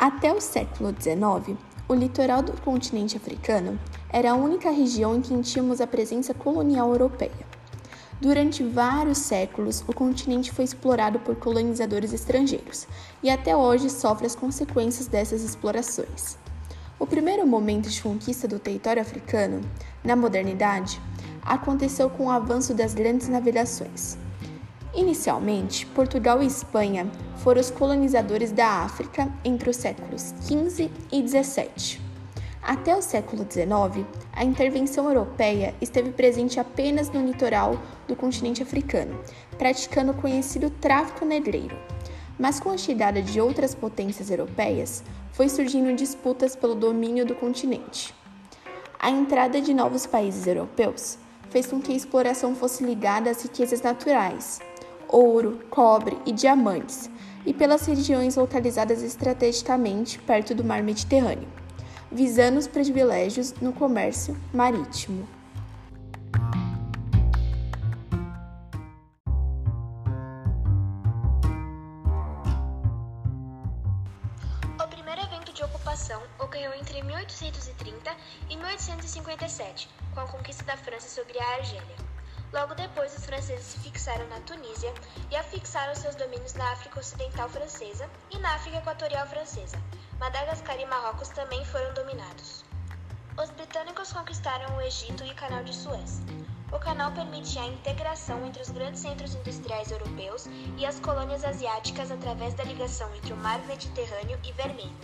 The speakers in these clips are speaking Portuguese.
Até o século XIX, o litoral do continente africano era a única região em que tínhamos a presença colonial europeia. Durante vários séculos, o continente foi explorado por colonizadores estrangeiros e até hoje sofre as consequências dessas explorações. O primeiro momento de conquista do território africano, na modernidade, aconteceu com o avanço das grandes navegações. Inicialmente, Portugal e Espanha foram os colonizadores da África entre os séculos XV e XVII. Até o século XIX, a intervenção europeia esteve presente apenas no litoral do continente africano, praticando o conhecido tráfico negreiro. Mas com a chegada de outras potências europeias, foi surgindo disputas pelo domínio do continente. A entrada de novos países europeus fez com que a exploração fosse ligada às riquezas naturais, ouro, cobre e diamantes, e pelas regiões localizadas estrategicamente perto do mar Mediterrâneo visando os privilégios no comércio marítimo. O primeiro evento de ocupação ocorreu entre 1830 e 1857, com a conquista da França sobre a Argélia. Logo depois, os franceses se fixaram na Tunísia e afixaram seus domínios na África Ocidental Francesa e na África Equatorial Francesa, Madagascar e Marrocos também foram dominados. Os britânicos conquistaram o Egito e o Canal de Suez. O canal permitia a integração entre os grandes centros industriais europeus e as colônias asiáticas através da ligação entre o Mar Mediterrâneo e Vermelho.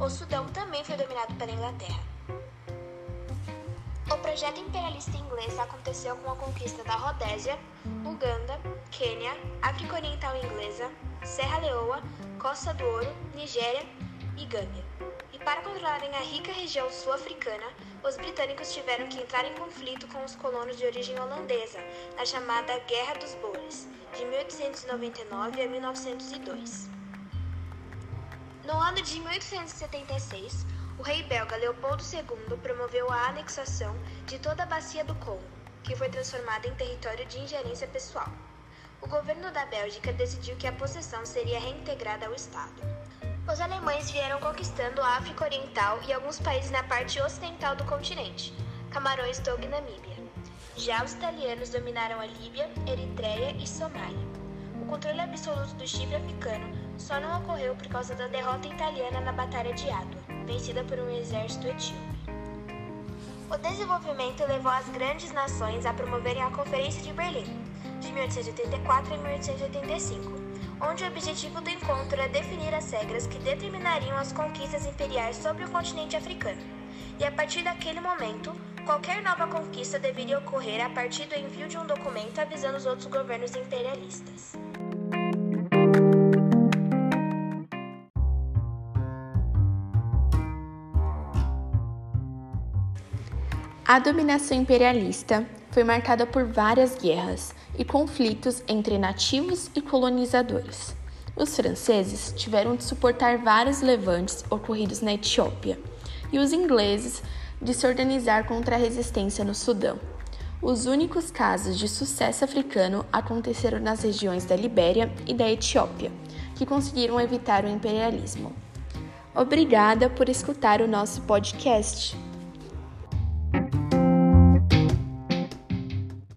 O Sudão também foi dominado pela Inglaterra. O projeto imperialista inglês aconteceu com a conquista da Rodésia, Uganda, Quênia, África Oriental Inglesa, Serra Leoa, Costa do Ouro, Nigéria e Gâmbia. E para controlarem a rica região sul-africana, os britânicos tiveram que entrar em conflito com os colonos de origem holandesa, na chamada Guerra dos Boers, de 1899 a 1902. No ano de 1876, o rei belga Leopoldo II promoveu a anexação de toda a bacia do Congo, que foi transformada em território de ingerência pessoal. O governo da Bélgica decidiu que a possessão seria reintegrada ao Estado. Os alemães vieram conquistando a África Oriental e alguns países na parte ocidental do continente, Camarões, Togo e Namíbia. Já os italianos dominaram a Líbia, Eritreia e Somália. O controle absoluto do Chipre africano só não ocorreu por causa da derrota italiana na Batalha de Adwa, vencida por um exército etíope. O desenvolvimento levou as grandes nações a promoverem a Conferência de Berlim, de 1884 a 1885 onde o objetivo do encontro é definir as regras que determinariam as conquistas imperiais sobre o continente africano. E a partir daquele momento, qualquer nova conquista deveria ocorrer a partir do envio de um documento avisando os outros governos imperialistas. A dominação imperialista foi marcada por várias guerras e conflitos entre nativos e colonizadores. Os franceses tiveram de suportar vários levantes ocorridos na Etiópia e os ingleses de se organizar contra a resistência no Sudão. Os únicos casos de sucesso africano aconteceram nas regiões da Libéria e da Etiópia, que conseguiram evitar o imperialismo. Obrigada por escutar o nosso podcast.